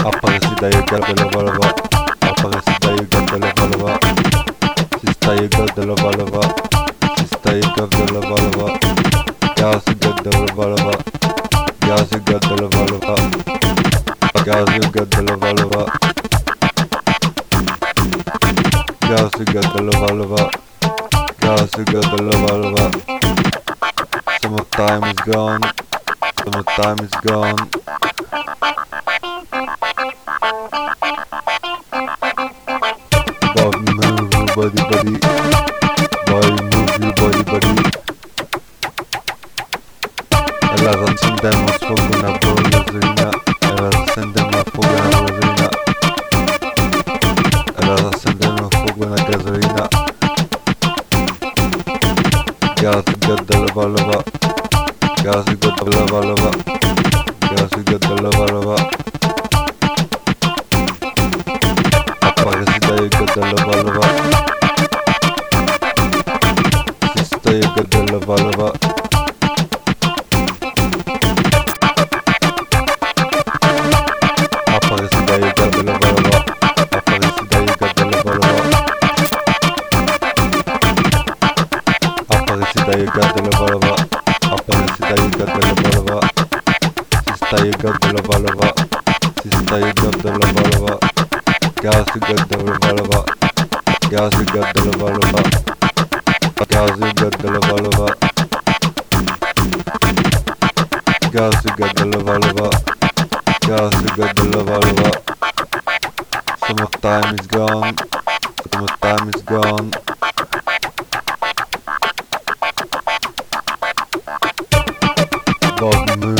de la balava. Aparecida e gata la balava. Sista e gata la balava. Sista e gata la balava. Gas e gata la balava. Gas e gata la balava. Gas e gata la balava. Gas e gata la balava. Gas e gata la balava. Summertime is gone. Summertime is gone. Body. Boy, move your body, body. Elas encendemos fogo na boa gasolina. Elas acendemos fogo na gasolina. Elas acendemos fogo na gasolina. Gaz, gada, lava, lava. Gaz, gada, lava, lava. Gaz, gada, lava, lava. Aparecida e gata lava lava Aparecida e gata lava lava Sista e gata lava lava Sista e gata lava lava Gas e gata lava lava Gas e gata lava lava Gas e gata lava lava Gas e gata lava lava Gas e gata lava lava Summertime is gone Summertime is gone God